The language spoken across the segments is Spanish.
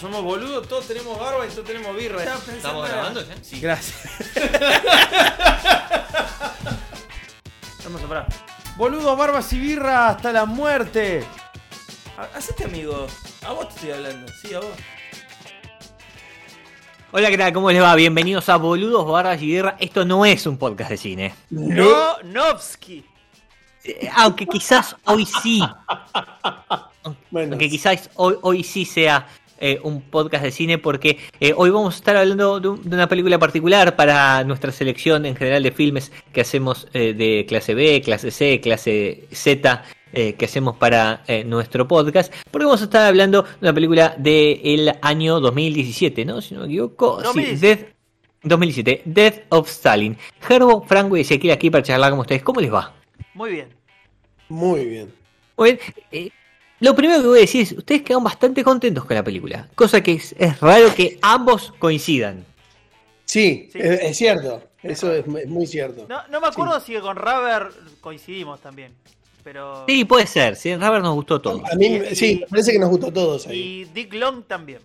Somos boludos, todos tenemos barba y todos tenemos birra. ¿Estamos grabando ya? Sí. Gracias. Vamos a parar. Boludos, barbas y birra hasta la muerte. Ha- Hacete amigo. A vos te estoy hablando. Sí, a vos. Hola, ¿qué tal? ¿Cómo les va? Bienvenidos a Boludos, Barras y Guerra. Esto no es un podcast de cine. No, Novsky. Eh, Aunque quizás hoy sí. Bueno, Aunque quizás hoy, hoy sí sea eh, un podcast de cine porque eh, hoy vamos a estar hablando de, un- de una película particular para nuestra selección en general de filmes que hacemos eh, de clase B, clase C, clase Z. eh, que hacemos para eh, nuestro podcast, porque vamos a estar hablando de una película del año 2017, ¿no? Si no me equivoco. Sí, 2017. Death, 2017, Death of Stalin. Gerbo, Franco y Ezequiel aquí para charlar con ustedes. ¿Cómo les va? Muy bien. muy bien. Muy bien, eh, lo primero que voy a decir es, ustedes quedan bastante contentos con la película, cosa que es, es raro que ambos coincidan. Sí, Sí. Es, es cierto. Eso es mu- muy cierto. No, no me acuerdo si con Raver coincidimos también. Pero. Sí, puede ser, si en Robert nos gustó todo. A mí, Y- sí, me parece que nos gustó a todos ahí. Y Dick Long también.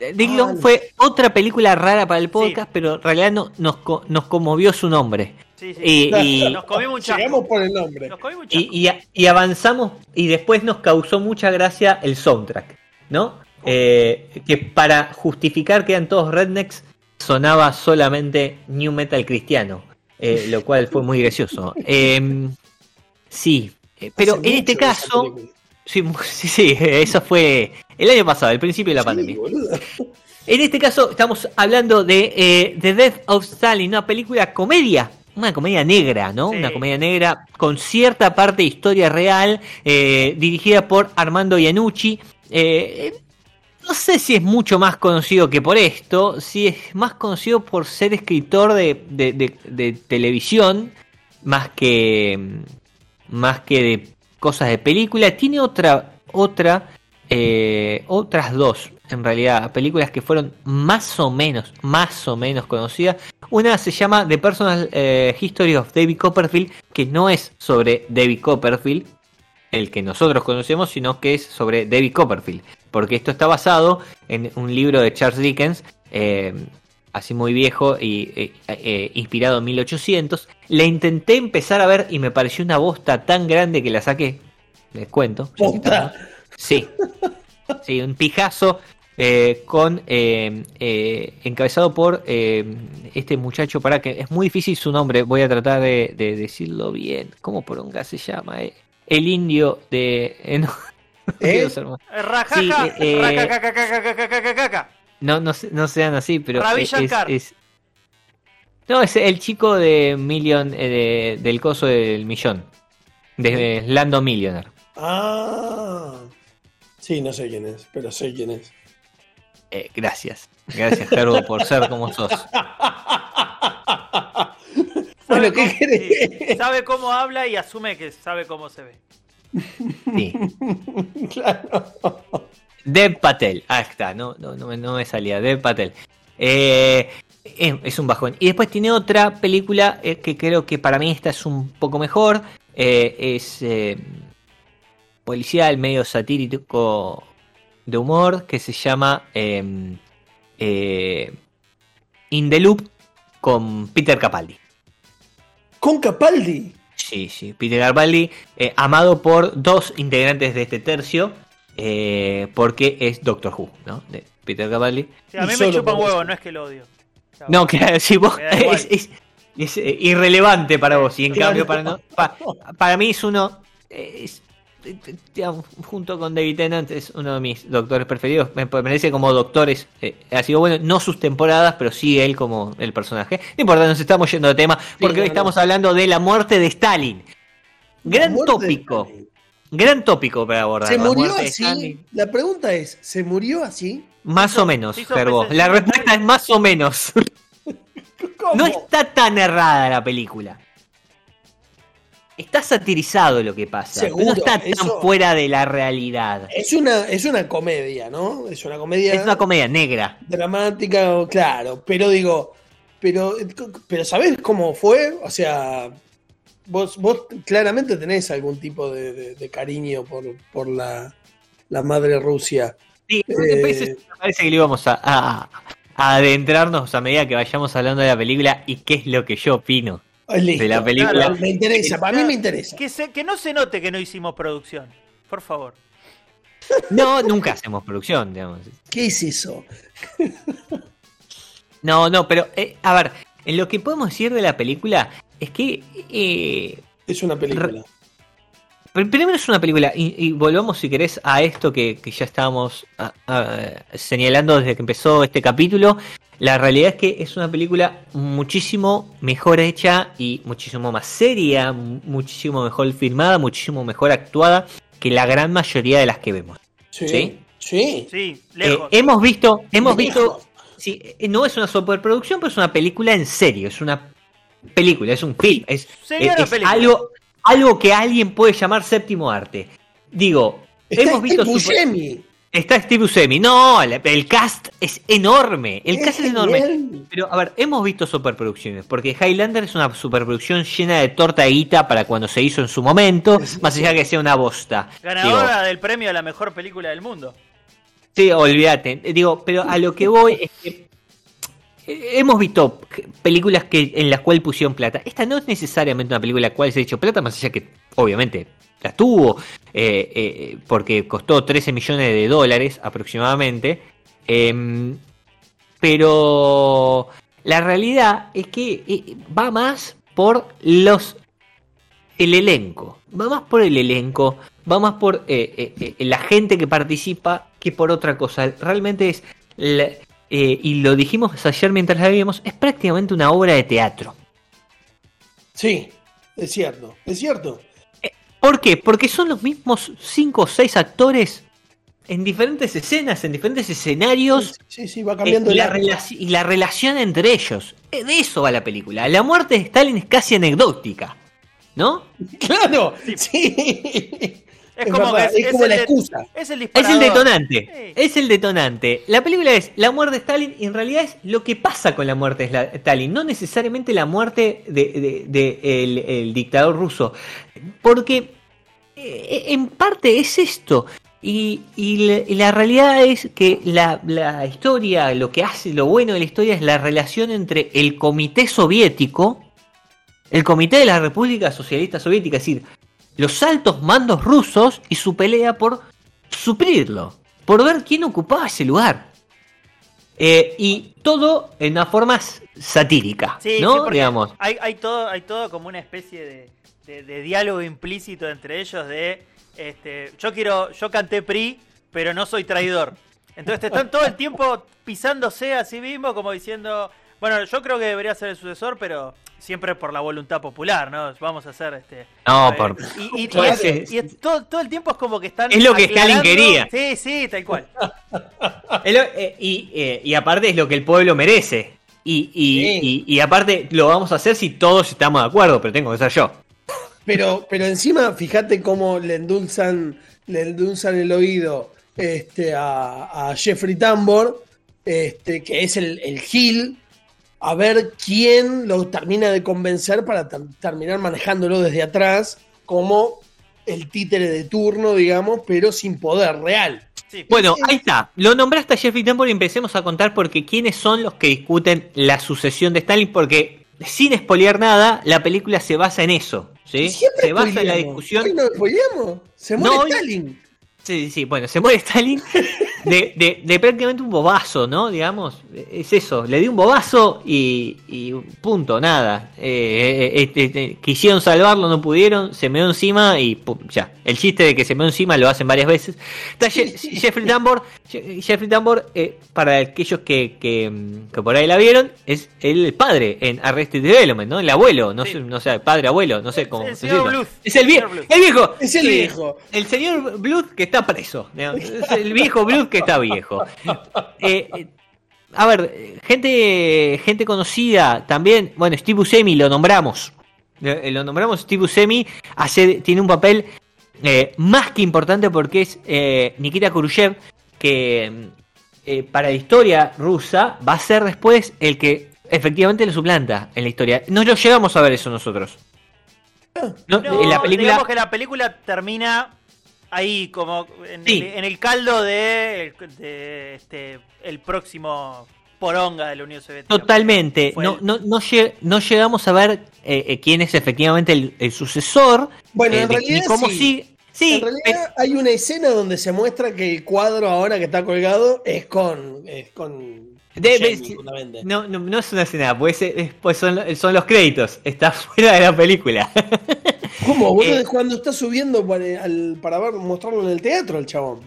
Eh, Dick Long Ah, fue otra película rara para el podcast, pero en realidad no, nos, co- nos conmovió su nombre. Sí, sí. Y, y- Nos comimos un chasco. Por el nombre. Nos comimos un chasco. y- y- y avanzamos y después nos causó mucha gracia el soundtrack, ¿no? Eh, que para justificar que eran todos rednecks sonaba solamente new metal cristiano, eh, lo cual fue muy gracioso. Eh, sí, eh, pero Hace en este caso, sí, sí, sí, eso fue el año pasado, el principio de la Sí, pandemia. boludo. En este caso estamos hablando de eh, The Death of Stalin, una película comedia, una comedia negra, ¿no? Sí. Una comedia negra con cierta parte de historia real, eh, dirigida por Armando Iannucci. Eh, no sé si es mucho más conocido que por esto, si es más conocido por ser escritor de, de- de- de televisión, más que, más que de cosas de película. Tiene otra, otra, eh, otras dos, en realidad, películas que fueron más o menos, más o menos conocidas. Una se llama The Personal eh, History of David Copperfield, que no es sobre David Copperfield, el que nosotros conocemos, sino que es sobre David Copperfield. Porque esto está basado en un libro de Charles Dickens, eh, así muy viejo y eh, eh, inspirado en 1800. La intenté empezar a ver y me pareció una bosta tan grande que la saqué. Les cuento. estamos. Sí. Sí, un pijazo eh, con eh, eh, encabezado por este muchacho para que es muy difícil su nombre voy a tratar de, decirlo bien. Cómo por un gas se llama el indio de no, no, no, no sean así, pero es, No, es el chico de Million, del coso del millón, de Lando Millionaire. Ah, sí, no sé quién es, pero sé quién es. Eh, gracias. Gracias, Gerbo, por ser como sos. Bueno, Sabe ¿qué cómo- sí, Sabe cómo habla y asume que sabe cómo se ve. Sí. claro. Dev Patel. Ah, está, no, no, no, me- no me salía. Dev Patel. Eh, es, es un bajón. Y después tiene otra película eh, que creo que para mí esta es un poco mejor. Eh, es eh, policial, medio satírico de humor, que se llama eh, eh, In the Loop con Peter Capaldi. Con Capaldi. Sí, sí, Peter Capaldi, eh, amado por dos integrantes de este tercio, eh, porque es Doctor Who, ¿no? De Peter Capaldi. Sí, a Y mí me chupan huevo, no es que lo odio. O sea, No, claro, si vos es, es- es, eh, irrelevante para vos, y en Claro. cambio para, no- pa- para mí es uno, es, digamos, junto con David Tennant, es uno de mis doctores preferidos. Me parece como doctores, eh, ha sido bueno, no sus temporadas, pero sí él como el personaje. No importa, nos estamos yendo de tema, porque hoy no. estamos hablando de la muerte de Stalin. Gran tópico. Stalin. Gran tópico para abordar. ¿Se la murió muerte de así? Stalin. La pregunta es, ¿se murió así? Más hizo- o menos, presente. La respuesta es más o menos. no está tan errada la película. Está satirizado lo que pasa. Seguro, no está tan eso- fuera de la realidad. Es una, es una comedia, ¿no? Es una comedia Es una comedia negra. dramática, claro. Pero digo, pero, pero ¿sabés cómo fue? O sea, vos, vos claramente tenés algún tipo de, de- de cariño por, por la, la madre Rusia. Sí, Eh, me parece, que le íbamos a, a- a adentrarnos a medida que vayamos hablando de la película y qué es lo que yo opino. Listo. De la película. Claro, me interesa, para mí me interesa. Que, se- que no se note que no hicimos producción. Por favor. No, nunca hacemos producción, digamos. ¿Qué es eso? No, no, pero eh, a ver, en lo que podemos decir de la película es que eh, Es una película. Pr- Primero es una película, y, y volvamos si querés a esto que, que ya estábamos ah, ah, señalando desde que empezó este capítulo. La realidad es que es una película muchísimo mejor hecha y muchísimo más seria, mu- muchísimo mejor filmada, muchísimo mejor actuada que la gran mayoría de las que vemos. Sí. ¿Sí? Sí. Sí, Eh, hemos visto, hemos visto, sí, eh, no es una superproducción, pero es una película en serio, es una película, es un film, es, es- es película. algo, algo que alguien puede llamar séptimo arte. Digo, Está hemos visto Steve super- Buscemi. está Steve Buscemi, no, el, el cast es enorme, el cast es enorme. Pero, a ver, hemos visto superproducciones, porque Highlander es una superproducción llena de torta de guita para cuando se hizo en su momento, más allá que sea una bosta. Ganadora Digo, del premio a la mejor película del mundo. Sí, olvídate. Digo, pero a lo que voy es que hemos visto películas que en las cuales pusieron plata. Esta no es necesariamente una película en la cual se ha hecho plata, más allá que obviamente la tuvo, eh, eh, porque costó 13 millones de dólares aproximadamente. Em, pero la realidad es que eh, va más por los el elenco. Va más por el elenco, va más por la gente que participa que por otra cosa. Realmente es, eh, y lo dijimos ayer mientras la vimos, es prácticamente una obra de teatro. Sí, es cierto, es cierto. ¿Por qué? Porque son los mismos cinco o seis actores en diferentes escenas, en diferentes escenarios. Sí, sí, va eh, cambiando y, el la y la relación entre ellos. Eh, De eso va la película. La muerte de Stalin es casi anecdótica. ¿No? Claro, sí. Es, Es como, es como la excusa. Es el el detonante. Sí. Es el detonante. La película es la muerte de Stalin y en realidad es lo que pasa con la muerte de Stalin, no necesariamente la muerte de, de- de el, el dictador ruso. Porque eh, en parte es esto. Y, y la, y la realidad es que la, la historia, lo que hace, lo bueno de la historia es la relación entre el comité soviético, el comité de la República Socialista Soviética, es decir, los altos mandos rusos y su pelea por suplirlo, por ver quién ocupaba ese lugar. Eh, y todo en una forma satírica, Sí, ¿no? sí, Digamos. Hay, hay, todo, hay todo como una especie de, de- de diálogo implícito entre ellos de este, yo quiero, yo canté PRI, pero no soy traidor. Entonces te están todo el tiempo pisándose a sí mismo, como diciendo, bueno, yo creo que debería ser el sucesor, pero siempre por la voluntad popular, ¿no? Vamos a hacer este. No, por- Y, y- Claro. y es- y es todo, todo el tiempo es como que están. Es lo que Stalin quería. Sí, sí, tal cual. Lo- eh, y, eh, y aparte es lo que el pueblo merece. Y, y, Sí. y- y aparte lo vamos a hacer si todos estamos de acuerdo, pero tengo que ser yo. Pero, pero encima, fíjate cómo le endulzan, le endulzan el oído este, a, a Jeffrey Tambor, este, que es el, el Gil, a ver quién lo termina de convencer para ter- terminar manejándolo desde atrás como el títere de turno, digamos, pero sin poder real. Sí. Bueno, ahí está. Lo nombraste a Jeffrey Tambor y empecemos a contar porque quiénes son los que discuten la sucesión de Stalin, porque sin espolear nada, la película se basa en eso. ¿sí? Siempre Se basa en la discusión. Hoy no spoileamos. Se muere No, hoy- Stalin. Sí, sí, bueno, se muere Stalin de, de- de prácticamente un bobazo, ¿no? Digamos, es eso, le dio un bobazo y, y punto, nada. Eh, eh, eh, eh, quisieron salvarlo, no pudieron, se meó encima y pum, ya. El chiste de que se meó encima lo hacen varias veces. Está Je- Jeffrey Tambor, Je- Jeffrey Tambor, eh, para aquellos que, que, que por ahí la vieron, es el padre en Arrested Development, ¿no? El abuelo, no Sí. sé, no sé, padre, abuelo, no sé cómo El señor. Bluth. Es el, vie- viejo. Es el Sí, viejo. el señor Bluth que está preso. Es el viejo Bluth que está viejo. Eh, eh, a ver, gente, gente conocida también. Bueno, Steve Buscemi lo nombramos. Eh, Lo nombramos Steve Buscemi. Hace, tiene un papel eh, más que importante porque es eh, Nikita Khrushchev, que eh, para la historia rusa va a ser después el que efectivamente lo suplanta en la historia. No lo llegamos a ver eso nosotros. No, No, en la película. digamos que la película termina ahí, como en, Sí. el, en el caldo de, de, este, el próximo poronga de la Unión Soviética. Totalmente. No, el- no, no, lleg- no llegamos a ver eh, eh, quién es efectivamente el, el sucesor. Bueno, eh, en de- realidad ni cómo sí. sigue. Sí, en realidad hay una escena donde se muestra que el cuadro ahora que está colgado es con. Es con Debe- sí. no, no, no es una escena, pues, es- es- pues son, son los créditos. Está fuera de la película. ¿Cómo? Boludo, Eh, cuando está subiendo para, al- para ver, mostrarlo en el teatro el chabón.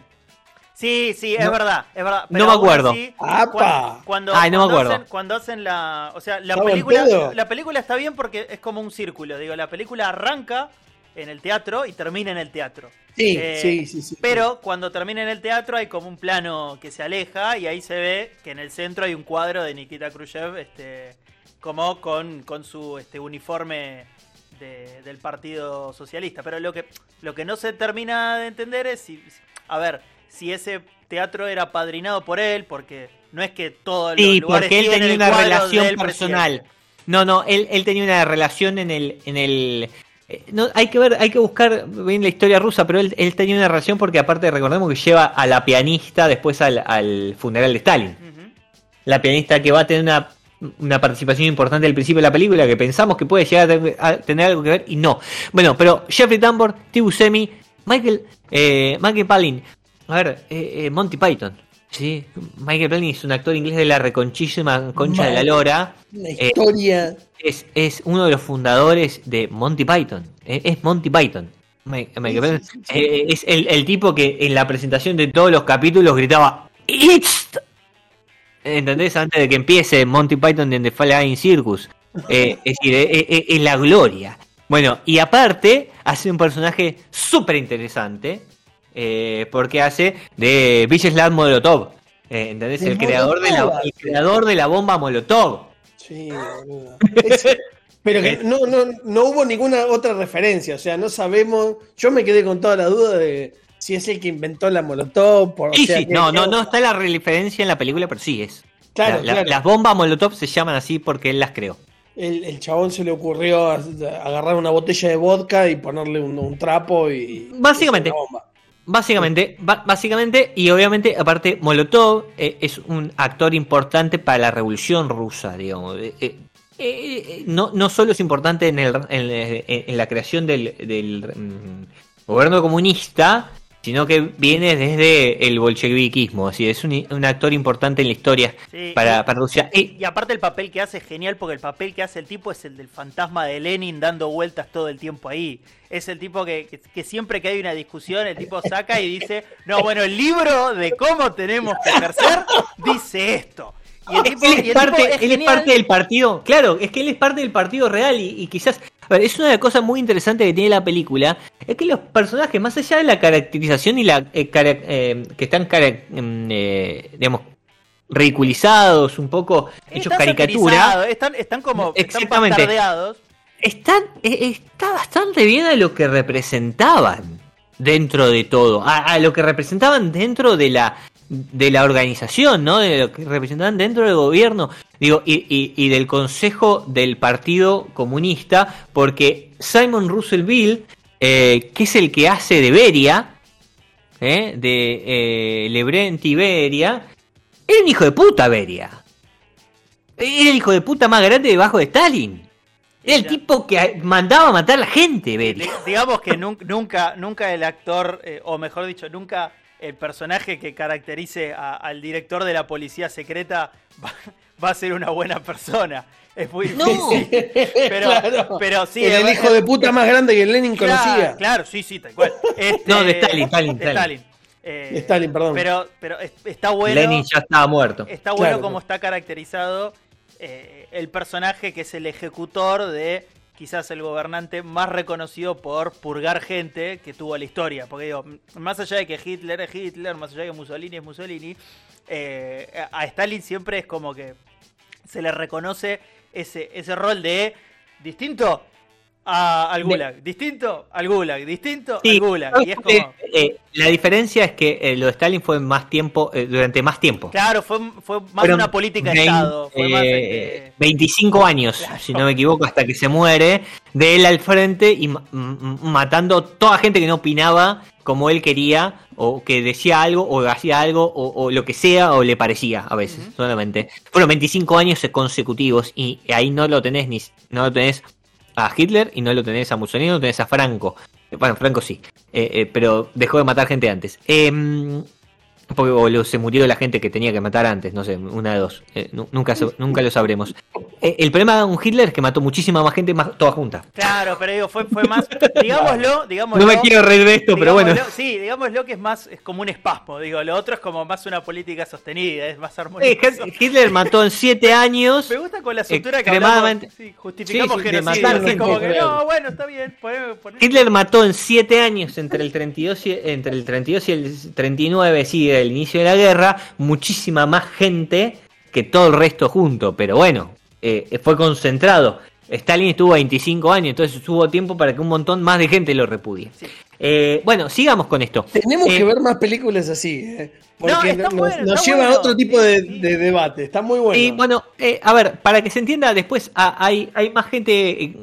Sí, sí, es No- verdad, es verdad. no me acuerdo. así, ¡Apa! cuan- Cuando, Ay, no me cuando acuerdo. Hacen, cuando hacen la. O sea, la ¿Estaba en película, la película está bien porque es como un círculo. Digo, la película arranca en el teatro y termina en el teatro. Sí, Eh, sí, sí, sí. Pero cuando termina en el teatro hay como un plano que se aleja y ahí se ve que en el centro hay un cuadro de Nikita Khrushchev, este, como con, con su este, uniforme de- del Partido Socialista. Pero lo que, lo que no se termina de entender es si, a ver, si ese teatro era padrinado por él, porque no es que todos los Sí, lugares porque él tienen tenía una relación personal. presidente. No, no, él, él tenía una relación en el, en el no, hay que ver, hay que buscar bien la historia rusa, pero él, él tenía una relación porque aparte recordemos que lleva a la pianista después al, al funeral de Stalin. La pianista que va a tener una, una participación importante al principio de la película, que pensamos que puede llegar a, ten- a tener algo que ver, y no. Bueno, pero Jeffrey Tambor, Steve Buscemi, Michael, eh, Michael Palin, a ver, eh, eh, Monty Python. Sí, Michael Palin es un actor inglés de la reconchísima concha de la lora. La Eh, historia. es, es uno de los fundadores de Monty Python. Eh, es Monty Python. Mi- Michael Palin. sí, sí. Eh, es el, el tipo que en la presentación de todos los capítulos gritaba It's ¿Entendés? Antes de que empiece Monty Python en The Flying Circus. Es decir, es la gloria. Bueno, y aparte, hace un personaje súper interesante. Eh, porque hace de Vyacheslav Molotov. Eh, El creador, de la, el creador de la bomba Molotov. Sí, boludo. Es- pero que no, no, no hubo ninguna otra referencia, o sea, no sabemos. Yo me quedé con toda la duda de si es el que inventó la Molotov. Por, o Sí, sea, sí, que- no, no, no está la referencia en la película, pero sí es. Claro, La- la- claro. Las bombas Molotov se llaman así porque él las creó. El, el chabón se le ocurrió agarrar una botella de vodka y ponerle un, un trapo y. Básicamente. y hacer una bomba. Básicamente, básicamente, y obviamente, aparte, Molotov eh, es un actor importante para la revolución rusa, digamos. Eh, eh, no, no solo es importante en, el, en, en- la creación del, del, mm, gobierno comunista, sino que viene desde el bolcheviquismo. Así es un, un actor importante en la historia Sí, para, para Rusia. Y- Y aparte el papel que hace es genial porque el papel que hace el tipo es el del fantasma de Lenin dando vueltas todo el tiempo ahí. Es el tipo que, que- que siempre que hay una discusión el tipo saca y dice, no, bueno, el libro de cómo tenemos que ejercer dice esto. Y el tipo, él y es, el parte, tipo es él es parte del partido, claro, es que él es parte del partido real y, y quizás, a ver, es una de las cosas muy interesantes que tiene la película, es que los personajes, más allá de la caracterización y la eh, cara- eh, que están, cara- em, eh, digamos, ridiculizados, un poco hechos Están caricatura, Están, están como están Exactamente. están, eh, está bastante bien a lo que representaban dentro de todo, a, a lo que representaban dentro de la de la organización, ¿no? De lo que representaban dentro del gobierno, digo, y, y- y del Consejo del Partido Comunista, porque Simon Russell Bill, eh, que es el que hace de Beria, ¿eh? de eh, Lebrent y Beria, era un hijo de puta Beria. Era el hijo de puta más grande debajo de Stalin. Era el tipo que mandaba a matar a la gente, Beria. Di- Digamos que nun- nunca, nunca el actor, eh, o mejor dicho, nunca el personaje que caracterice a- al director de la policía secreta va, va a ser una buena persona. Es muy No. difícil. Pero, Claro. pero sí. Era el es- hijo de puta más grande que Lenin claro, conocía. Claro, sí, sí, tal cual. Este, No, de Stalin, Stalin, de Stalin. Eh, De Stalin, perdón. Pero, pero es- está bueno. Lenin ya estaba muerto. Está bueno Claro. cómo está caracterizado eh, el personaje que es el ejecutor de quizás el gobernante más reconocido por purgar gente que tuvo la historia. Porque digo, más allá de que Hitler es Hitler, más allá de que Mussolini es Mussolini, eh, a Stalin siempre es como que se le reconoce ese, ese rol de distinto a, al Gulag, distinto al Gulag, distinto Sí, al Gulag. Y es como, eh, la diferencia es que eh, lo de Stalin fue más tiempo, eh, durante más tiempo. claro, fue, fue más Fueron una política de 20, Estado. Fue más, eh, este, 25 años, Claro. si no me equivoco, hasta que se muere, de él al frente y matando toda gente que no opinaba como él quería, o que decía algo, o hacía algo, o, o lo que sea, o le parecía a veces, solamente. Fueron 25 años consecutivos y ahí no lo tenés ni no lo tenés a Hitler y no lo tenés a Mussolini, no lo tenés a Franco. Eh, Bueno, Franco sí, eh, eh, pero dejó de matar gente antes. Porque o se murió la gente que tenía que matar antes, no sé, una de dos. Eh, nu- nunca, nunca lo sabremos. Eh, el problema de un Hitler es que mató muchísima más gente, más, toda junta. Claro, pero digo, fue, fue más. Digámoslo, digámoslo. No me quiero reír de esto, pero bueno. Sí, digámoslo que es más, es como un espasmo. Digo, lo otro es como más una política sostenida, es más Eh, armonioso. Hitler mató en siete años. Me gusta con la estructura que hablamos. Sí, justificamos Sí, sí, genocidio. como que, no, bueno, está bien. poné- poné- Hitler mató en siete años entre el 32 y, entre el 32 y el 39, sí, del inicio de la guerra, muchísima más gente que todo el resto junto. Pero bueno, eh, fue concentrado. Stalin estuvo 25 años, entonces hubo tiempo para que un montón más de gente lo repudie. Sí. Eh, bueno, sigamos con esto. Tenemos Eh, que ver más películas así, ¿eh? No, porque está nos, bueno, nos lleva bueno. a otro tipo de, debate. Está muy bueno. Y bueno, eh, a ver, para que se entienda, después ah, hay, hay más gente, eh,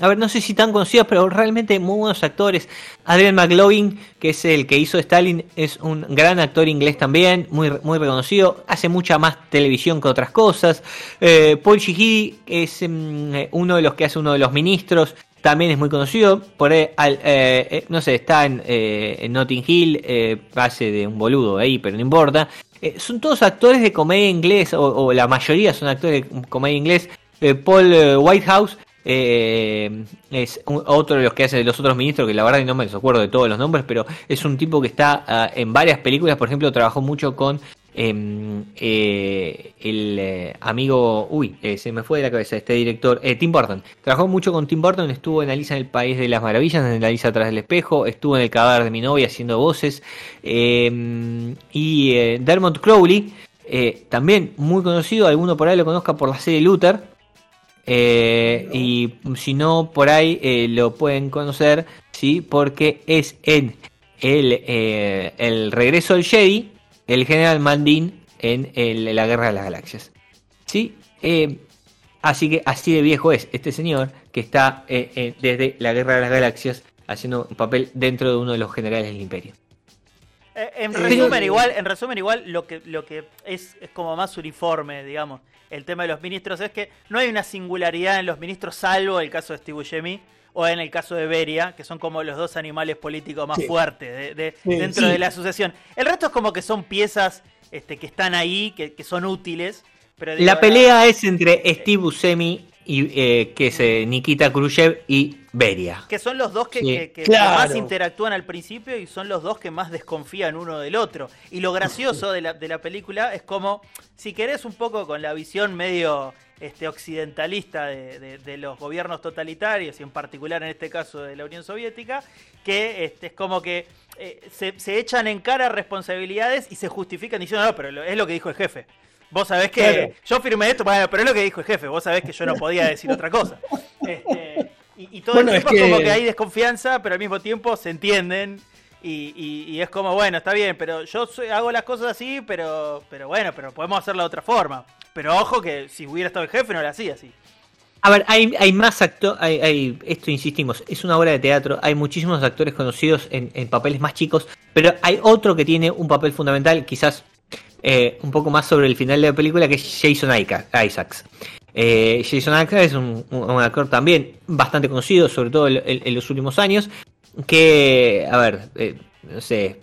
a ver, no sé si tan conocida, pero realmente muy buenos actores. Adrian McLovin, que es el que hizo Stalin, es un gran actor inglés también, muy, muy reconocido, hace mucha más televisión que otras cosas. Eh, Paul Sheehy es mm, eh, uno de los que hace uno de los ministros. También es muy conocido, por al- eh, eh, no sé, está en, eh, Notting Hill, hace de un boludo ahí, pero no importa. Son todos actores de comedia inglés, o, o la mayoría son actores de comedia inglés. Paul eh, Whitehouse eh, es otro de los que hace de los otros ministros, que la verdad no me acuerdo de todos los nombres, pero es un tipo que está ah, en varias películas, por ejemplo, trabajó mucho con em, eh, el eh, amigo, uy, se me fue de la cabeza este director, Tim Burton. Trabajó mucho con Tim Burton, estuvo en Alicia en el País de las Maravillas, en Alicia atrás del espejo, estuvo en El cadáver de mi novia haciendo voces, em, y Dermot Crowley, también muy conocido, alguno por ahí lo conozca por la serie Luther, eh, y si no, por ahí eh, lo pueden conocer, sí, porque es en el, eh, el regreso del Jedi, el general Mandin en la Guerra de las Galaxias. Sí, así que así de viejo es este señor que está desde la Guerra de las Galaxias haciendo un papel dentro de uno de los generales del Imperio. Eh, en resumen, igual, en resumen, igual lo que, lo que es, es como más uniforme, digamos. El tema de los ministros es que no hay una singularidad en los ministros, salvo el caso de Steve Buscemi o en el caso de Beria, que son como los dos animales políticos más Sí. fuertes de, de- Sí, dentro sí. de la asociación. El resto es como que son piezas este, que están ahí, que, que son útiles. Pero digo, La pelea es entre Steve Buscemi y eh, que es eh, Nikita Khrushchev y Beria. Que son los dos que, Sí. que- que Claro. más interactúan al principio y son los dos que más desconfían uno del otro. Y lo gracioso de la, de la película es como, si querés un poco con la visión medio este, occidentalista de, de- de los gobiernos totalitarios y en particular en este caso de la Unión Soviética, que este, es como que eh, se, se echan en cara responsabilidades y se justifican diciendo, no, pero es lo que dijo el jefe. Vos sabés que Claro. yo firmé esto, pero es lo que dijo el jefe, vos sabés que yo no podía decir otra cosa. Este, y, y todo Bueno, el es tiempo es como que- hay desconfianza, pero al mismo tiempo se entienden. Y, y- y es como, bueno, está bien, pero yo soy- hago las cosas así, pero, pero bueno, pero podemos hacerlo de otra forma. Pero ojo que si hubiera estado el jefe no lo hacía así. A ver, hay, hay más actores, hay, hay- esto insistimos, es una obra de teatro, hay muchísimos actores conocidos en, en papeles más chicos, pero hay otro que tiene un papel fundamental, quizás eh, un poco más sobre el final de la película, que es Jason Isaacs. Eh, Jason Isaacs es un, actor también bastante conocido, sobre todo en, en los últimos años, que, a ver, eh, no sé,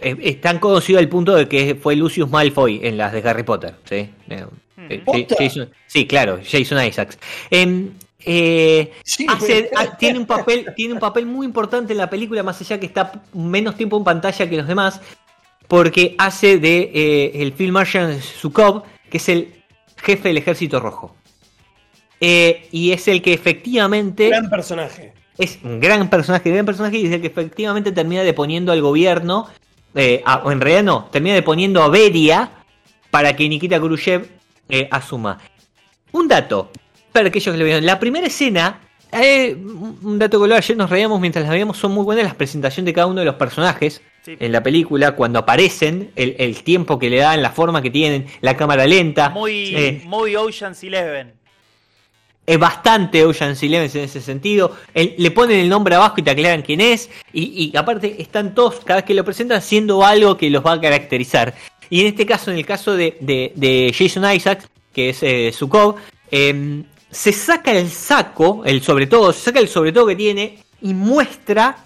es, es tan conocido al punto de que fue Lucius Malfoy en las de Harry Potter, ¿sí? Eh. Jason- sí, claro, Jason Isaacs. Em, eh, Sí, hace- güey. ah, tiene un papel tiene un papel muy importante en la película más allá que está menos tiempo en pantalla que los demás porque hace de eh, el Phil Martian Sukov que es el jefe del ejército rojo Eh, y es el que efectivamente Gran personaje. es un gran personaje, gran personaje y es el que efectivamente termina deponiendo al gobierno, eh, a- en realidad no, termina deponiendo a Beria para que Nikita Khrushchev eh, asuma. Un dato, para aquellos que lo vieron, la primera escena, eh, un dato que ayer nos reíamos mientras la veíamos, son muy buenas las presentaciones de cada uno de los personajes Sí. en la película, cuando aparecen, el, el tiempo que le dan, la forma que tienen, la cámara lenta. Muy, eh, muy Ocean's Eleven. es bastante Ocean's Eleven en ese sentido. El- le ponen el nombre abajo y te aclaran quién es. Y, y aparte están todos, cada vez que lo presentan, haciendo algo que los va a caracterizar. Y en este caso, en el caso de, de- de Jason Isaacs, que es eh, Sukov, em, se saca el saco, el sobre todo, se saca el sobre todo que tiene y muestra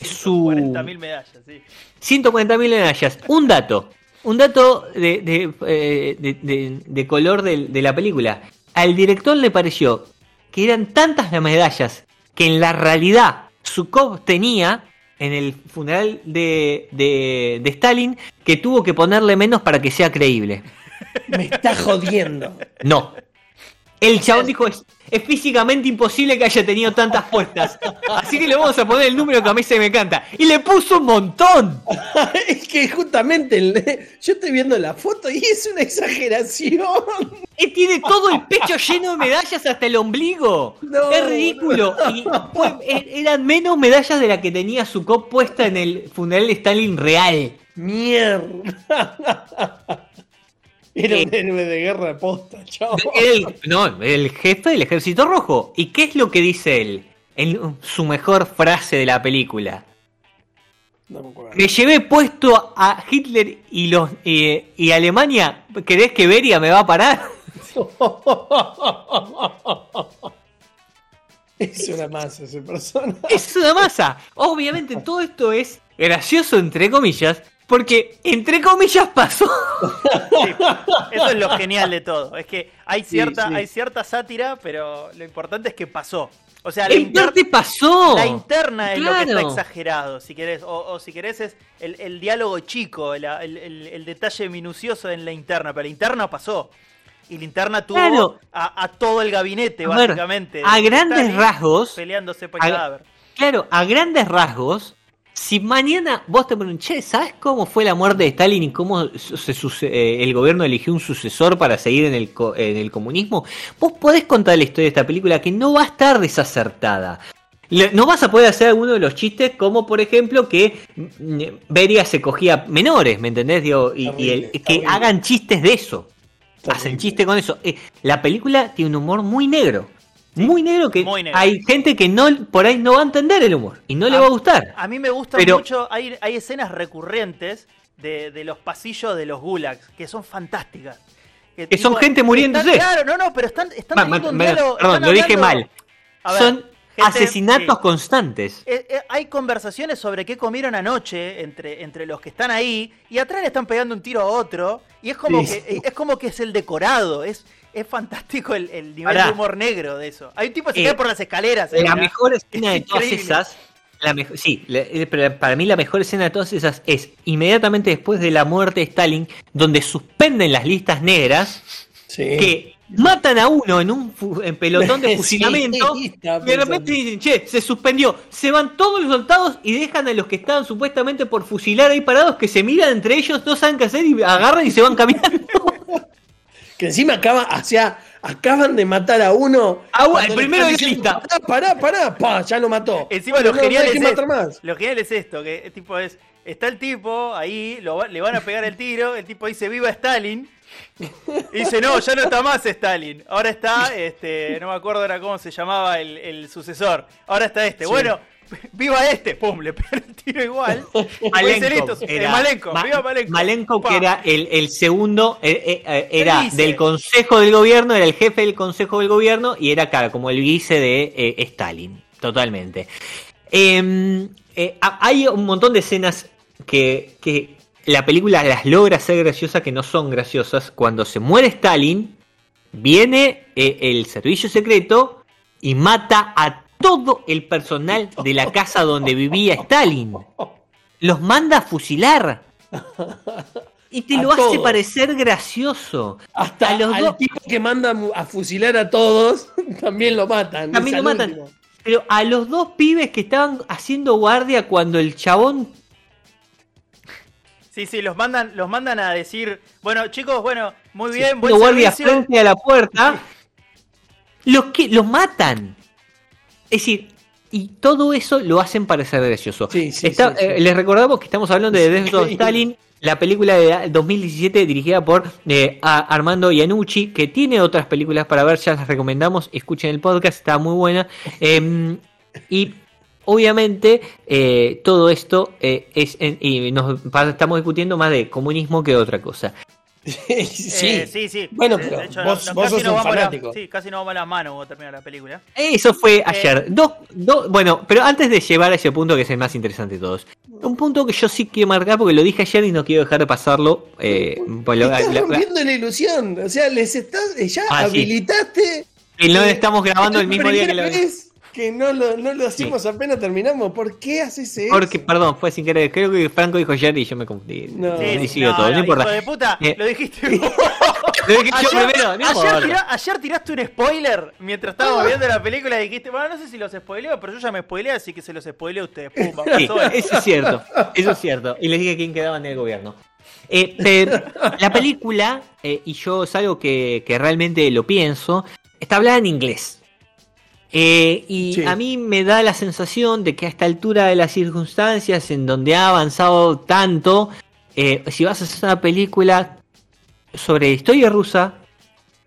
su 40.000 medallas, sí. 140.000 medallas. Un dato. Un dato de, de, eh, de- de- de color de, la película. Al director le pareció que eran tantas las medallas que en la realidad Zukov tenía en el funeral de, de, de Stalin que tuvo que ponerle menos para que sea creíble. Me está jodiendo. No. El chabón dijo, es, es físicamente imposible que haya tenido tantas puestas. Así que le vamos a poner el número que a mí se me encanta. Y le puso un montón. es que justamente el- yo estoy viendo la foto y es una exageración. Y tiene todo el pecho lleno de medallas hasta el ombligo. No, es ridículo. Y fue- e- eran menos medallas de la que tenía su cop puesta en el funeral de Stalin real. Mierda. Era un Eh. héroe de guerra posta, chao. El, no, el jefe del ejército rojo. ¿Y qué es lo que dice él? En su mejor frase de la película. No me acuerdo. Me llevé puesto a Hitler y los eh, y Alemania. ¿Querés que Beria me va a parar? Es una masa ese persona. Es una masa. Obviamente todo esto es gracioso entre comillas. Porque entre comillas pasó. Sí, Eso es lo genial de todo. Es que hay cierta, sí. hay cierta sátira, pero lo importante es que pasó. O sea, la, inter- pasó. la interna es lo que está Claro. exagerado, si querés. O, o si querés es el, el diálogo chico, el, el- el- el detalle minucioso en la interna. Pero la interna pasó. Y la interna tuvo Claro. a, a todo el gabinete, A ver, básicamente. a de grandes rasgos, Peleándose por el a- cadáver. Claro, a grandes rasgos, si mañana vos te preguntas, che, ¿sabes cómo fue la muerte de Stalin y cómo se eh, el gobierno eligió un sucesor para seguir en el, co- en el comunismo? Vos podés contar la historia de esta película que no va a estar desacertada. Le- No vas a poder hacer alguno de los chistes como por ejemplo que mm, Beria se cogía menores, ¿me entendés? Digo, y, y el- Terrible, que hagan chistes de eso. Hacen chiste con eso. Eh, la película tiene un humor muy negro. Muy negro que muy negro. hay gente que no por ahí no va a entender el humor y no le va a gustar. A mí me gusta Pero- mucho, hay, hay escenas recurrentes de, de los pasillos de los gulags, que son fantásticas. Que son gente muriéndose. están- claro, no, no, pero están, están un diálogo- perdón, están lo dije mal. A ver, Son gente- asesinatos sí. constantes. Eh, eh, hay conversaciones sobre qué comieron anoche entre, entre los que están ahí y atrás le están pegando un tiro a otro y es como Sí. que es como que es el decorado es es fantástico el, el nivel Pará. de humor negro de eso hay un tipo que se Eh, cae por las escaleras eh, La mejor escena de todas esas, la sí, la- eh, para mí la mejor escena de todas esas es inmediatamente después de la muerte de Stalin, donde suspenden las listas negras, Sí. que matan a uno en un en pelotón de Sí, fusilamiento, y de repente dicen, che, se suspendió, se van todos los soldados y dejan a los que estaban supuestamente por fusilar ahí parados, que se miran entre ellos, no saben qué hacer y agarran y se van caminando. Que encima acaba, o sea, acaban de matar a uno. Ah, el primero de diciendo, lista. Pará, pará, pará, pa, ya lo mató. Encima lo no, genial no es más. lo genial es esto, que tipo es, está el tipo ahí, lo le van a pegar el tiro, el tipo dice viva Stalin, y dice no, ya no está más Stalin, ahora está, este, no me acuerdo ahora cómo se llamaba el, el sucesor, ahora está este, Sí. bueno, viva este, pum, le pega el tiro igual, eh, Malenko, Ma- viva Malenko. Malenko, Pa. que era el, el segundo, eh, eh, eh, era del Consejo del Gobierno, era el jefe del Consejo del Gobierno y era claro, como el vice de eh, Stalin, totalmente. Eh, eh, ha- hay un montón de escenas que, que la película las logra ser graciosas que no son graciosas. Cuando se muere Stalin, viene eh, el servicio secreto y mata a todo el personal de la casa donde vivía Stalin. Los manda a fusilar. Y te A lo hace todos. parecer gracioso. Hasta a los al dos- tipo que manda a fusilar a todos, también lo matan. También lo matan. Pero a los dos pibes que estaban haciendo guardia cuando el chabón Sí, sí, los mandan, los mandan a decir, bueno, chicos, bueno, muy bien, buen guardias servicio. frente a la puerta. Los que los matan. Es decir, y todo eso lo hacen parecer gracioso. Sí, sí, Está- sí, sí. eh, les recordamos que estamos hablando de Death of. Stalin, la película de 2017 dirigida por eh, Armando Iannucci, que tiene otras películas para ver, ya las recomendamos, escuchen el podcast, está muy buena. Eh, y obviamente eh, todo esto eh, es, en- y nos estamos discutiendo más de comunismo que otra cosa. Sí. Eh, sí, sí. Bueno, De- pero de hecho, vos, no- vos sos nos un vamos a la- fanático. sí, casi nos vamos a las manos cuando termina la película. Eso fue ayer. Dos, dos, bueno, pero antes de llevar a ese punto que es el más interesante de todos. Un punto que yo sí quiero marcar porque lo dije ayer y no quiero dejar de pasarlo. Eh, pues lo- Estás la- la- rompiendo la ilusión. O sea, les estás. Ya Ah, sí. habilitaste. y no eh, estamos grabando el mismo día que primera lo vez que no lo, no lo hacemos apenas terminamos. ¿Por qué haces eso? Porque, perdón, fue sin querer. Creo que Franco dijo ayer y yo me confundí. No. Sí, sí, no, todo, no, no, importa. Hijo de puta, Eh. lo dijiste vos. Lo dije yo Ayer, primero, no ayer ayer tiraste un spoiler mientras estábamos viendo la película y dijiste, bueno, no sé si los spoileo, pero yo ya me spoileé, así que se los spoileo a ustedes. Pumba, Sí, pasó esto. eso es cierto, eso es cierto. Y les dije quién quedaba en el gobierno. Eh, pero la película, eh, y yo es algo que, que realmente lo pienso, está hablada en inglés. Eh, y Sí. a mí me da la sensación de que a esta altura de las circunstancias, en donde ha avanzado tanto, eh, si vas a hacer una película sobre historia rusa,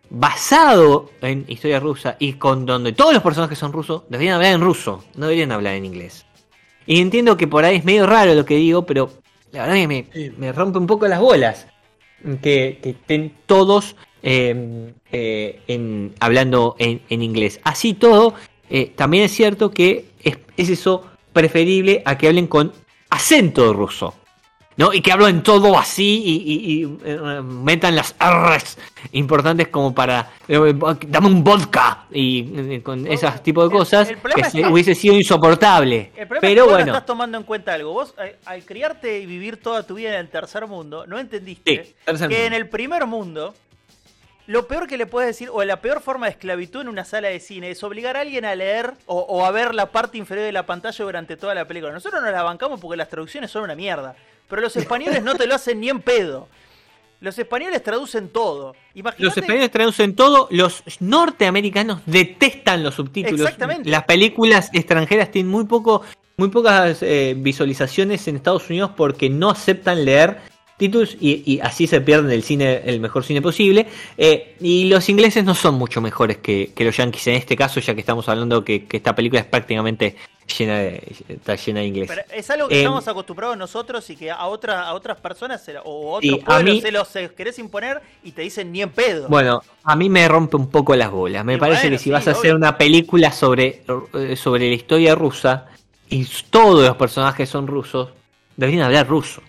basado en historia rusa y con donde todos los personajes son rusos, deberían hablar en ruso, no deberían hablar en inglés. Y entiendo que por ahí es medio raro lo que digo, pero la verdad que me, me rompe un poco las bolas que, que estén todos eh, eh, en, hablando en, en inglés. Así todo, eh, también es cierto que es, es eso preferible a que hablen con acento ruso. ¿no? Y que hablen todo así y, y- y, eh, metan las R's importantes como para dame un vodka y con ese tipo de cosas el que se- hubiese sido insoportable. El problema Pero es que bueno, estás tomando en cuenta algo. Vos, al criarte y vivir toda tu vida en el tercer mundo, no entendiste Sí, tercer que mundo. en el primer mundo, lo peor que le puedes decir, o la peor forma de esclavitud en una sala de cine, es obligar a alguien a leer o, o a ver la parte inferior de la pantalla durante toda la película. Nosotros nos la bancamos porque las traducciones son una mierda. Pero los españoles no te lo hacen ni en pedo. Los españoles traducen todo. Imagínate- los españoles traducen todo, los norteamericanos detestan los subtítulos. Exactamente. Las películas extranjeras tienen muy poco, muy pocas eh, visualizaciones en Estados Unidos porque no aceptan leer títulos y, y así se pierden el cine, el mejor cine posible. Eh, y los ingleses no son mucho mejores que, que los yankees en este caso, ya que estamos hablando que, que esta película es prácticamente llena de, está llena de inglés. Pero es algo que Eh, estamos acostumbrados nosotros y que a, otra, a otras personas o a otros a pueblos mí- se los querés imponer y te dicen ni en pedo. Bueno, a mí me rompe un poco las bolas. Me Y parece bueno, que si sí, vas a hacer una película sobre, eh, sobre la historia rusa y todos los personajes son rusos, deberían hablar ruso.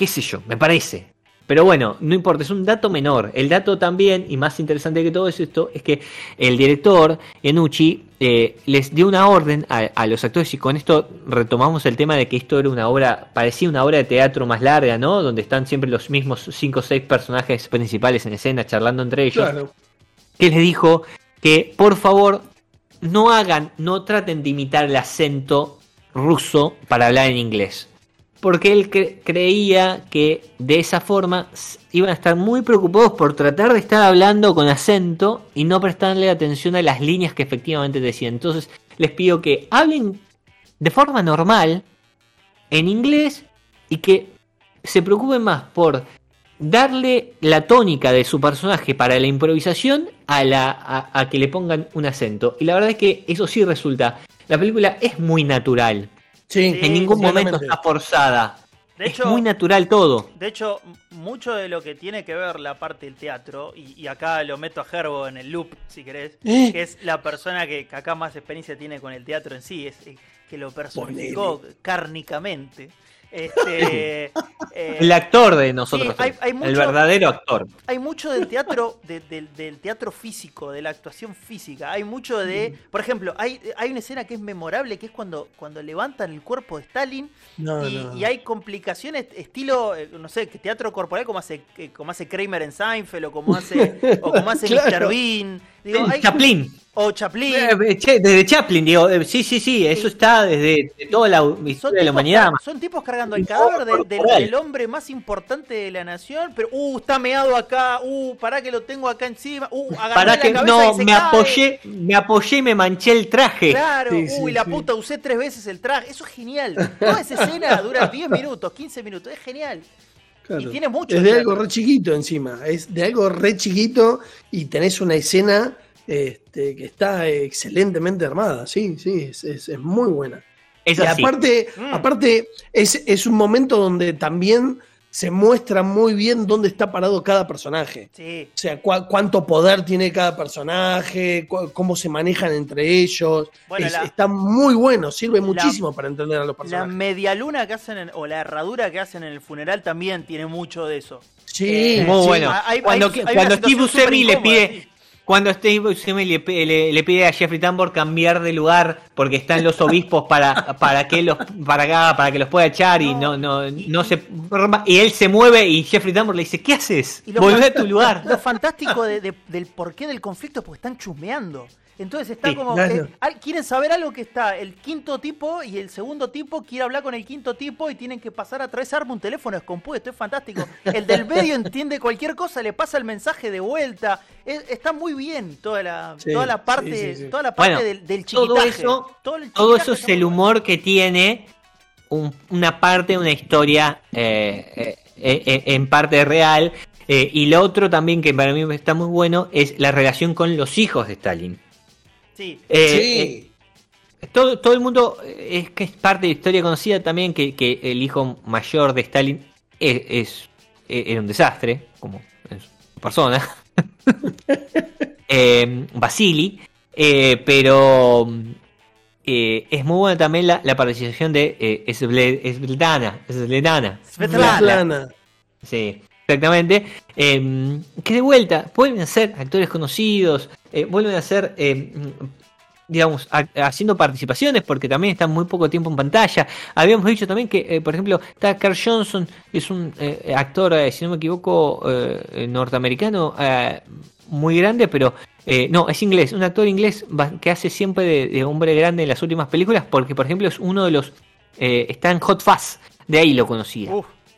¿Qué sé yo? Me parece. Pero bueno, no importa, es un dato menor. El dato también, y más interesante que todo es esto, es que el director, Enucci, eh, les dio una orden a, a los actores, y con esto retomamos el tema de que esto era una obra, parecía una obra de teatro más larga, ¿no? Donde están siempre los mismos cinco o seis personajes principales en escena charlando entre ellos Claro. que les dijo que por favor no hagan, no traten de imitar el acento ruso para hablar en inglés. Porque él cre- creía que de esa forma iban a estar muy preocupados por tratar de estar hablando con acento y no prestarle atención a las líneas que efectivamente decían. Entonces les pido que hablen de forma normal en inglés y que se preocupen más por darle la tónica de su personaje para la improvisación a, la, a que le pongan un acento. Y la verdad es que eso sí resulta. La película es muy natural. Sí, en ningún momento está forzada. De es hecho- muy natural todo. De hecho, mucho de lo que tiene que ver la parte del teatro, y, y acá lo meto a Gerbo en el loop, si querés, Eh. que es la persona que, que acá más experiencia tiene con el teatro en sí, es que lo personificó cárnicamente. Este, eh, El actor de nosotros. sí, hay- hay el verdadero actor. hay mucho del teatro, de- del- del teatro físico, de la actuación física. Hay mucho de. Por ejemplo, hay, hay una escena que es memorable, que es cuando, cuando levantan el cuerpo de Stalin No, y, no. y hay complicaciones estilo, eh, no sé, teatro corporal como hace, que- como hace Kramer en Seinfeld o como hace, o como hace Claro. Mr. Bean. Digo, hay- Chaplin. o Chaplin. Eh, che, desde Chaplin, digo, eh, sí, sí, sí, eso está desde de toda la Son historia de la tipos, humanidad. son tipos cargando el cadáver del, del- del hombre más importante de la nación, pero uh, está meado acá, uh, pará que lo tengo acá encima, uh, agarré Para la que cabeza no y se me cae. apoyé, me apoyé y me manché el traje. Claro, Sí, uy, sí, la sí. puta, usé tres veces el traje. Eso es genial. Toda esa escena dura 10 minutos, 15 minutos. Es genial. Claro. Y tiene mucho Es de teatro. algo re chiquito encima. Es de algo re chiquito y tenés una escena este, que está excelentemente armada. Sí, sí, es, es- es muy buena. Es y así. aparte, Mm. aparte es, es un momento donde también se muestra muy bien dónde está parado cada personaje. Sí. O sea, cuánto poder tiene cada personaje, cu- cómo se manejan entre ellos. Bueno, Es- la- está muy bueno, sirve la- muchísimo para entender a los La personajes. medialuna que hacen, en- o la herradura que hacen en el funeral también tiene mucho de eso. Sí, Eh, Muy sí. bueno. Hay- cuando hay cuando Steve Buscemi le pide. Cuando Steve Buscemi le, le- le pide a Jeffrey Tambor cambiar de lugar porque están los obispos para para que los para acá, para que los pueda echar y no no no se y él se mueve y Jeffrey Tambor le dice ¿qué haces? Volvé a tu lugar. Lo fantástico de- de- del porqué del conflicto es porque están chusmeando. Entonces está Sí, como. claro. eh, quieren saber algo que está el quinto tipo y el segundo tipo quiere hablar con el quinto tipo y tienen que pasar a través arma un teléfono descompuesto. Es fantástico. El del medio entiende cualquier cosa, le pasa el mensaje de vuelta. Es- está muy bien toda la, Sí, toda la parte, sí, sí, sí. Toda la parte Bueno, del, del todo eso- el Todo eso es el humor que tiene un- una parte, una historia eh, eh, eh, en parte real. Eh, y lo otro también que para mí está muy bueno es la relación con los hijos de Stalin. Sí. Eh, eh, todo, todo el mundo eh, es que es parte de historia conocida también que, que el hijo mayor de Stalin es, es- era un desastre, como es persona. eh, Vasily. eh, pero eh, es muy buena también la, la participación de eh, Svetlana. Svetlana. Svetlana. Sí, exactamente. Eh, que de vuelta, vuelven a ser actores conocidos, eh, vuelven a ser, eh, digamos, ha- haciendo participaciones porque también están muy poco tiempo en pantalla. Habíamos dicho también que, eh, por ejemplo, está Carl Johnson, es un eh, actor, si no me equivoco, norteamericano, muy grande, pero eh, no, es inglés, un actor inglés que hace siempre de, hombre grande en las últimas películas, porque, por ejemplo, es uno de los. Eh, está en Hot Fuzz, de ahí lo conocía.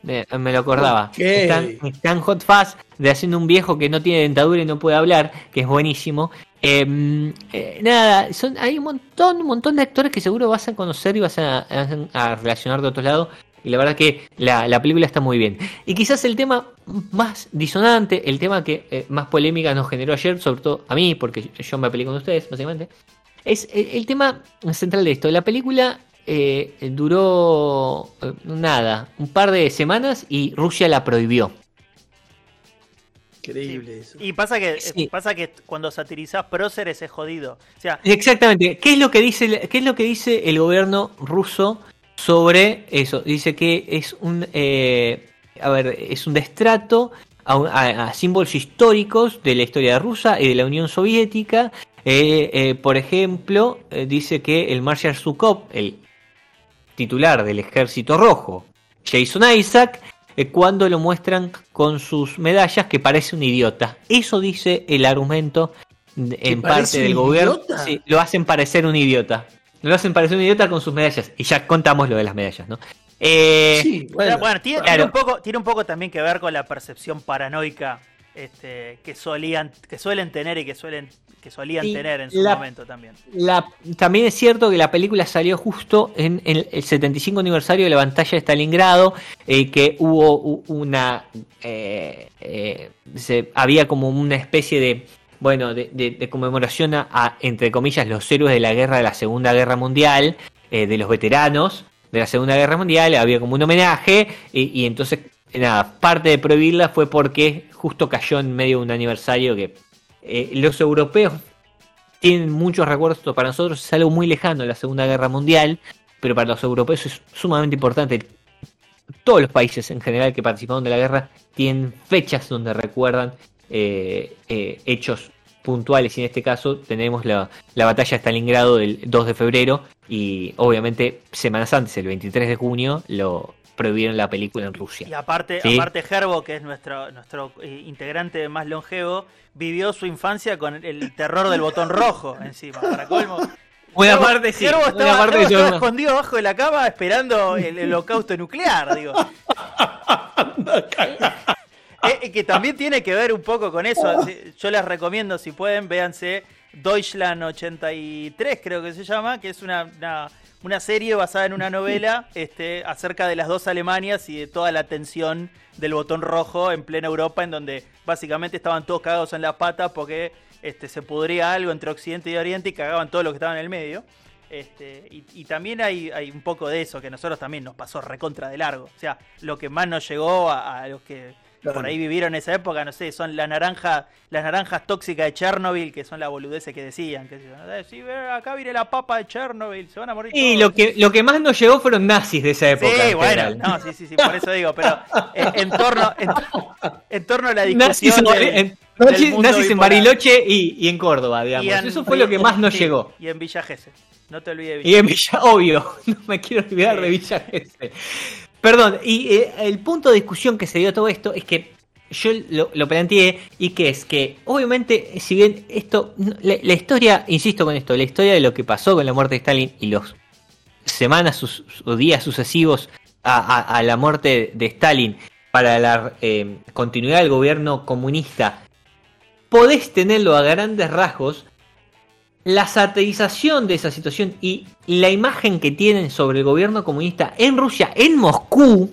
Me, me lo acordaba. Están, están Hot Fuzz de haciendo un viejo que no tiene dentadura y no puede hablar, que es buenísimo. Eh, eh, nada, son, hay un montón, un montón de actores que seguro vas a conocer y vas a, a- a relacionar de otro lado. Y la verdad que la, la película está muy bien. Y quizás el tema más disonante, el tema que eh, más polémica nos generó ayer, sobre todo a mí, porque yo me peleé con ustedes, básicamente, es el, el tema central de esto. La película eh, duró eh, nada, un par de semanas y Rusia la prohibió. Increíble eso. Y pasa que, Sí. pasa que cuando satirizás próceres es jodido. O sea, Exactamente. ¿Qué es lo que dice el, qué es lo que dice el gobierno ruso sobre eso? Dice que es un eh, a ver, es un destrato a, un- a- a símbolos históricos de la historia rusa y de la Unión Soviética. Eh, eh, por ejemplo, eh, dice que el Marshal Zhukov, el titular del Ejército Rojo, Jason Isaac, eh, cuando lo muestran con sus medallas, que parece un idiota. Eso dice el argumento en parte del un gobierno. idiota? Sí, lo hacen parecer un idiota. Lo hacen parecer un idiota con sus medallas. Y ya contamos lo de las medallas, ¿no? Eh, Sí, bueno, bueno. tiene, claro. tiene un poco, tiene un poco también que ver con la percepción paranoica este, que solían, que suelen tener y que suelen, que solían Y tener en su la- momento también. La, también es cierto que la película salió justo en, en el 75 aniversario de la batalla de Stalingrado, eh, que hubo una... eh, eh, se- había como una especie de... Bueno, de, de- de conmemoración a, a, entre comillas, los héroes de la guerra de la Segunda Guerra Mundial, eh, de los veteranos de la Segunda Guerra Mundial, había como un homenaje, y, y entonces, nada, parte de prohibirla fue porque justo cayó en medio de un aniversario que eh, los europeos tienen muchos recuerdos, para nosotros es algo muy lejano la Segunda Guerra Mundial, pero para los europeos es sumamente importante. Todos los países en general que participaron de la guerra tienen fechas donde recuerdan eh, eh, hechos puntuales y en este caso tenemos la, la batalla de Stalingrado del 2 de febrero y obviamente semanas antes, el 23 de junio, lo prohibieron la película en Rusia. Y aparte, Sí. aparte Gerbo, que es nuestro, nuestro eh, integrante más longevo, vivió su infancia con el terror del botón rojo encima, para colmo. Parte sí, estaba, parte Gerbo yo estaba no. escondido abajo de la cama esperando el, el holocausto nuclear, digo. Eh, eh, que también tiene que ver un poco con eso. Yo les recomiendo, si pueden, véanse Deutschland 83, creo que se llama, que es una, una, una serie basada en una novela este, acerca de las dos Alemanias y de toda la tensión del botón rojo en plena Europa, en donde básicamente estaban todos cagados en las patas porque este, se pudría algo entre Occidente y Oriente y cagaban todo lo que estaba en el medio. Este, y, también hay, hay un poco de eso que a nosotros también nos pasó recontra de largo. O sea, lo que más nos llegó a, a los que Claro. por ahí vivieron esa época, no sé, son la naranja, las naranjas tóxicas de Chernobyl, que son la boludece que decían. Que decían, sí, ve, acá viene la papa de Chernobyl, se van a morir Y todos". lo que, lo que más nos llegó fueron nazis de esa época. Sí, en bueno, no, sí, sí, sí, por eso digo, pero en, en torno, en, en torno a la Nazis, discusión en- nazis- nazis en bipolar. Bariloche y, y en Córdoba, digamos. Y en- Eso fue lo que más nos sí, llegó. Y en Villa Gesell, no te olvides de Villa Y en Villa, obvio, no me quiero olvidar de Villa Gesell. Perdón, y eh, el punto de discusión que se dio todo esto es que yo lo, planteé y que es que, obviamente, si bien esto, la, la historia, insisto con esto, la historia de lo que pasó con la muerte de Stalin y los semanas sus- o días sucesivos a, a- a la muerte de Stalin para la eh, continuidad del gobierno comunista, podés tenerlo a grandes rasgos la satirización de esa situación y la imagen que tienen sobre el gobierno comunista en Rusia, en Moscú,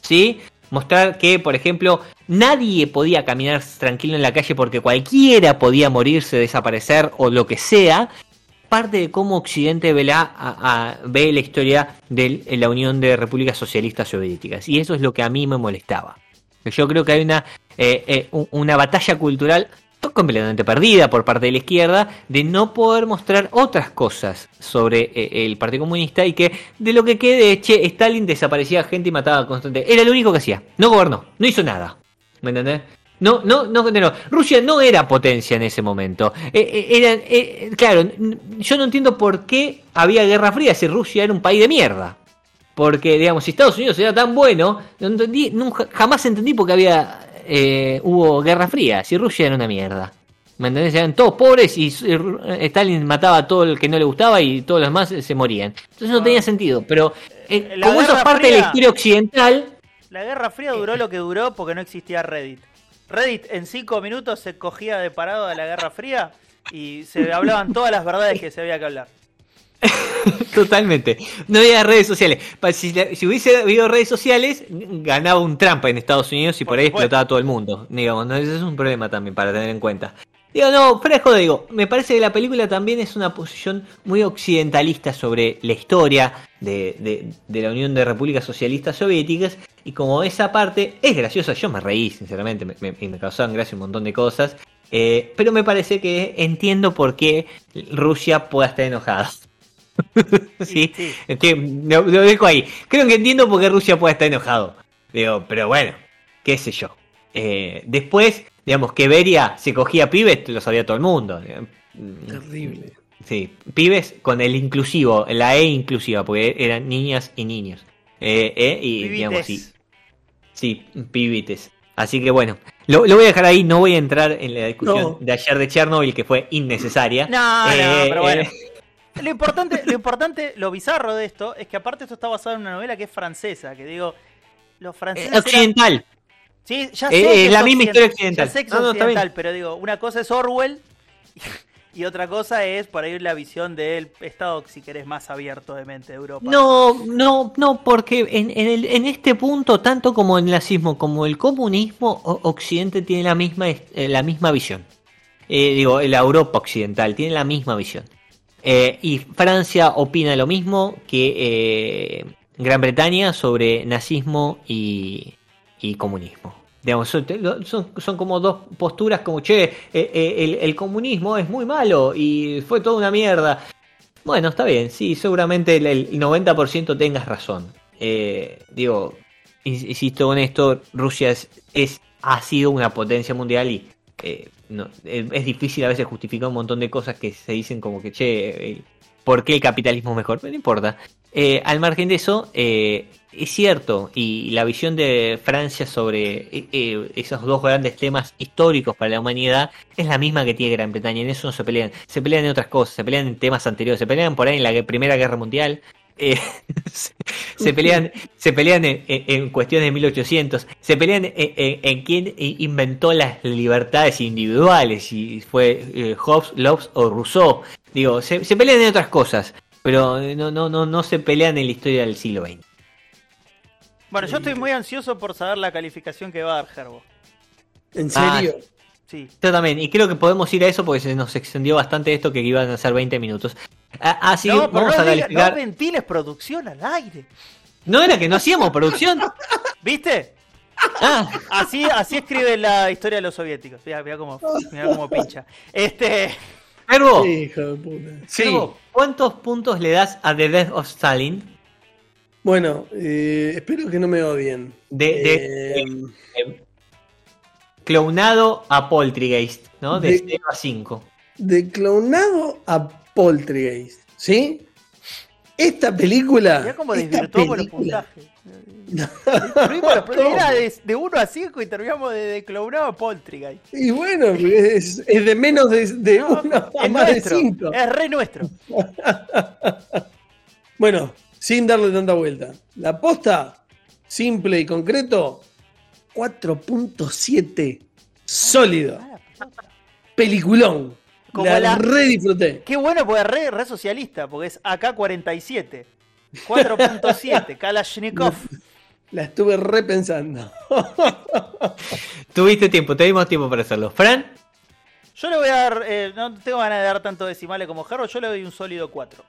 ¿sí? Mostrar que, por ejemplo, nadie podía caminar tranquilo en la calle porque cualquiera podía morirse, desaparecer o lo que sea. Parte de cómo Occidente ve la, ve la historia de la Unión de Repúblicas Socialistas Soviéticas. Y eso es lo que a mí me molestaba. Yo creo que hay una, eh, eh, un- una batalla cultural completamente perdida por parte de la izquierda de no poder mostrar otras cosas sobre eh, el Partido Comunista y que de lo que quede, che, Stalin desaparecía gente y mataba constante. Era lo único que hacía. No gobernó, no hizo nada. ¿Me entendés? No, no, no, no. Rusia no era potencia en ese momento. Eh, eh, eh, claro, yo no entiendo por qué había Guerra Fría si Rusia era un país de mierda. Porque, digamos, si Estados Unidos era tan bueno, no entendí, nunca, jamás entendí por qué había, eh, hubo Guerra Fría, si Rusia era una mierda. ¿Me entendés? Eran todos pobres y eh, Stalin mataba a todo el que no le gustaba y todos los demás eh, se morían. Entonces no tenía sentido, pero eh, como eso es parte de la Fría- historia occidental, La Guerra Fría duró lo que duró porque no existía Reddit. Reddit en cinco minutos se cogía de parado de la Guerra Fría y se hablaban todas las verdades que se había que hablar. Totalmente. No había redes sociales. Si, si hubiese habido redes sociales, ganaba un trampa en Estados Unidos y por, Por ahí supuesto. explotaba todo el mundo. Digamos, ¿no? ese es un problema también para tener en cuenta. Digo, no, fuera de digo, me parece que la película también es una posición muy occidentalista sobre la historia de, de- de la Unión de Repúblicas Socialistas Soviéticas. Y como esa parte es graciosa, yo me reí, sinceramente, me, me, y me causaban gracia un montón de cosas. eh, pero me parece que entiendo por qué Rusia pueda estar enojada. sí, sí. es que lo, lo dejo ahí. Creo que entiendo por qué Rusia puede estar enojado. Digo, pero bueno, qué sé yo. Eh, después, digamos, que Beria se cogía pibes, lo sabía todo el mundo. Terrible. Sí, pibes con el inclusivo, la E inclusiva, porque eran niñas y niños. Eh, eh, y digamos, sí, Pibites. sí, pibites. Así que bueno, lo, lo voy a dejar ahí, no voy a entrar en la discusión No. de ayer de Chernobyl, que fue innecesaria. No, no, Eh, pero bueno. Eh, Lo importante, lo importante, lo bizarro de esto es que aparte esto está basado en una novela que es francesa, que digo, los franceses eran- occidental. Sí, ya Eh, sé es que la es misma occident- historia occidental. Ya sé que es No, no, está occidental, pero digo, una cosa es Orwell y otra cosa es por ahí la visión del Estado, si querés, más abierto de mente de Europa. No, no, no, porque en, en, el- en este punto, tanto como el nazismo como el comunismo, Occidente tiene la misma, eh, la misma visión. Eh, digo, la Europa occidental tiene la misma visión. Eh, y Francia opina lo mismo que eh, Gran Bretaña sobre nazismo y, y comunismo. Son, como dos posturas como, che, eh, el, el comunismo es muy malo y fue toda una mierda. Bueno, está bien, sí, seguramente el, el 90% tengas razón. Digo, ins- insisto con esto, Rusia es, ha sido una potencia mundial y es, difícil a veces justificar un montón de cosas que se dicen como que, che, eh, ¿por qué el capitalismo es mejor? No importa. Eh, al margen de eso, eh, es cierto, y la visión de Francia sobre esos dos grandes temas históricos para la humanidad es la misma que tiene Gran Bretaña. En eso no se pelean. Se pelean en otras cosas, se pelean en temas anteriores, se pelean por ahí en la Primera Guerra Mundial. Eh, se, se pelean, se pelean en, en- en cuestiones de 1800, se pelean en, en- en quién inventó las libertades individuales, si fue eh, Hobbes, Locke o Rousseau. Digo, se, se pelean en otras cosas, pero no, no, no, no se pelean en la historia del siglo XX. Bueno, yo estoy muy ansioso por saber la calificación que va a dar Gerbo. ¿En Ah, serio? Sí. Yo también, y creo que podemos ir a eso porque se nos extendió bastante esto que iban a ser 20 minutos. Ah, Así no, vamos no, a diga- calificar. no ventiles producción al aire. ¿No era que no hacíamos producción? ¿Viste? Ah, Así, así escribe la historia de los soviéticos. Mira, mira cómo, mirá cómo pincha. Este. Gerbo, Hijo de puta. Sí. ¿cuántos puntos le das a The Death of Stalin? Bueno, eh, espero que no me odien. De, de- Eh, eh, clonado a Poltergeist, ¿no? De De- 0 a 5. de clonado a Poltergeist, ¿sí? Esta película. Mirá cómo esta desvirtuamos los película- puntajes. Los- Era de, de 1 a 5 y terminamos de, de clonado a Poltergeist. Y bueno, es, es de menos de, de No, uno a es más de nuestro, cinco. Es re nuestro. Bueno, sin darle tanta vuelta. La posta, simple y concreto, 4.7. Sólido. Ah. Peliculón. Como la, la- re disfruté. Qué bueno porque es re, re socialista, porque es AK-47. 4.7, Kalashnikov. La estuve repensando. Tuviste tiempo, tuvimos tiempo para hacerlo. Fran, Yo le voy a dar, eh, no tengo ganas de dar tanto decimales como Jarro, yo le doy un sólido 4.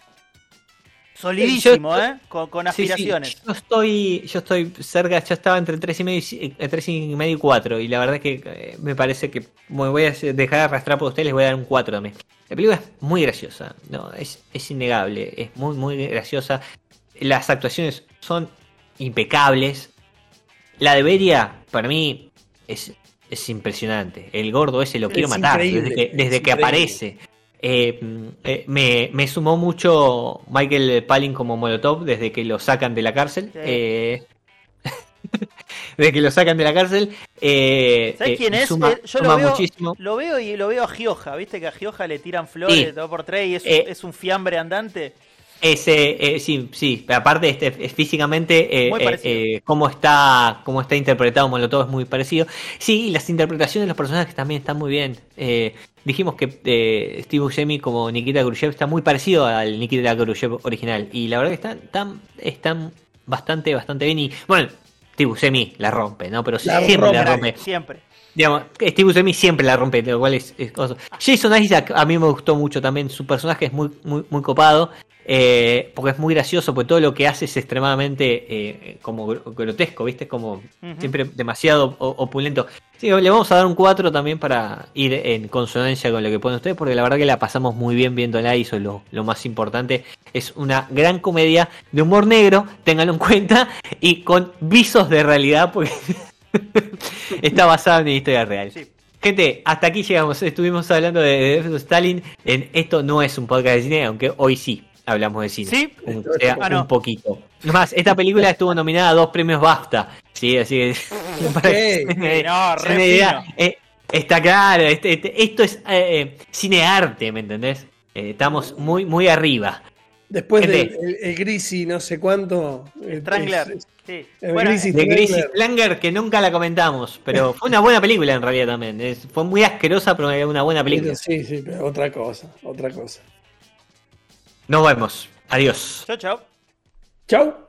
Solidísimo, Yo- ¿eh? Con, con Sí, sí, aspiraciones. yo estoy, yo estoy cerca, yo estaba entre 3 y medio, y- eh, tres y medio y 4 y la verdad es que eh, me parece que me voy a dejar arrastrar por ustedes, les voy a dar un 4 también. La película es muy graciosa, no, es, es innegable, es muy muy graciosa. Las actuaciones son impecables. La de Beria, para mí, es, es impresionante. El gordo ese lo Es quiero matar desde que, desde es que aparece. Eh, eh, me, me sumó mucho Michael Palin como Molotov desde que lo sacan de la cárcel. Sí. Eh, desde que lo sacan de la cárcel. Eh, ¿Sabes eh, quién es? suma- yo suma lo veo, muchísimo. lo veo y lo veo a Gioja, ¿viste? Que a Gioja le tiran flores Sí. todo por tres y es, es un fiambre andante. Ese, eh, sí, sí, aparte este, es físicamente eh, Muy eh, eh, cómo está cómo está interpretado Molotov es muy parecido. Sí, y las interpretaciones de los personajes también están muy bien. Dijimos que eh, Steve Buscemi como Nikita Khrushchev está muy parecido al Nikita Khrushchev original y la verdad que están, están, están bastante bastante bien y bueno, Steve Buscemi la rompe, ¿no? Pero La siempre la rompe. Siempre. Digamos, Steve Buscemi siempre la rompe, lo cual es, es cosa. Jason Isaac a mí me gustó mucho también, su personaje es muy, muy, muy copado, eh, porque es muy gracioso, porque todo lo que hace es extremadamente eh, como gr- grotesco, ¿viste? Como siempre demasiado opulento. Sí, le vamos a dar un 4 también para ir en consonancia con lo que ponen ustedes, porque la verdad que la pasamos muy bien viéndola y eso es lo, lo más importante. Es una gran comedia de humor negro, ténganlo en cuenta, y con visos de realidad, porque está basada en una historia real. Sí. Gente, hasta aquí llegamos. Estuvimos hablando de, de Death of Stalin. En, esto no es un podcast de cine, aunque hoy sí hablamos de cine. ¿Sí? Un, sea, Ah, no. un poquito. Es más, esta película estuvo nominada a dos premios BAFTA. Sí, así que No, re fino. Eh, está claro, este- este- esto es eh, eh, cinearte, ¿me entendés? Eh, estamos muy, muy arriba. Después del Gente. el, el Grisi, no sé cuánto. el- Strangler. es- Sí. el Bueno, Grisi De Strangler. Que nunca la comentamos, pero fue una buena película en realidad también. Es- fue muy asquerosa, pero era una buena película. Sí, sí, pero otra cosa, otra cosa. Nos vemos. Adiós. chau, chau. Chau.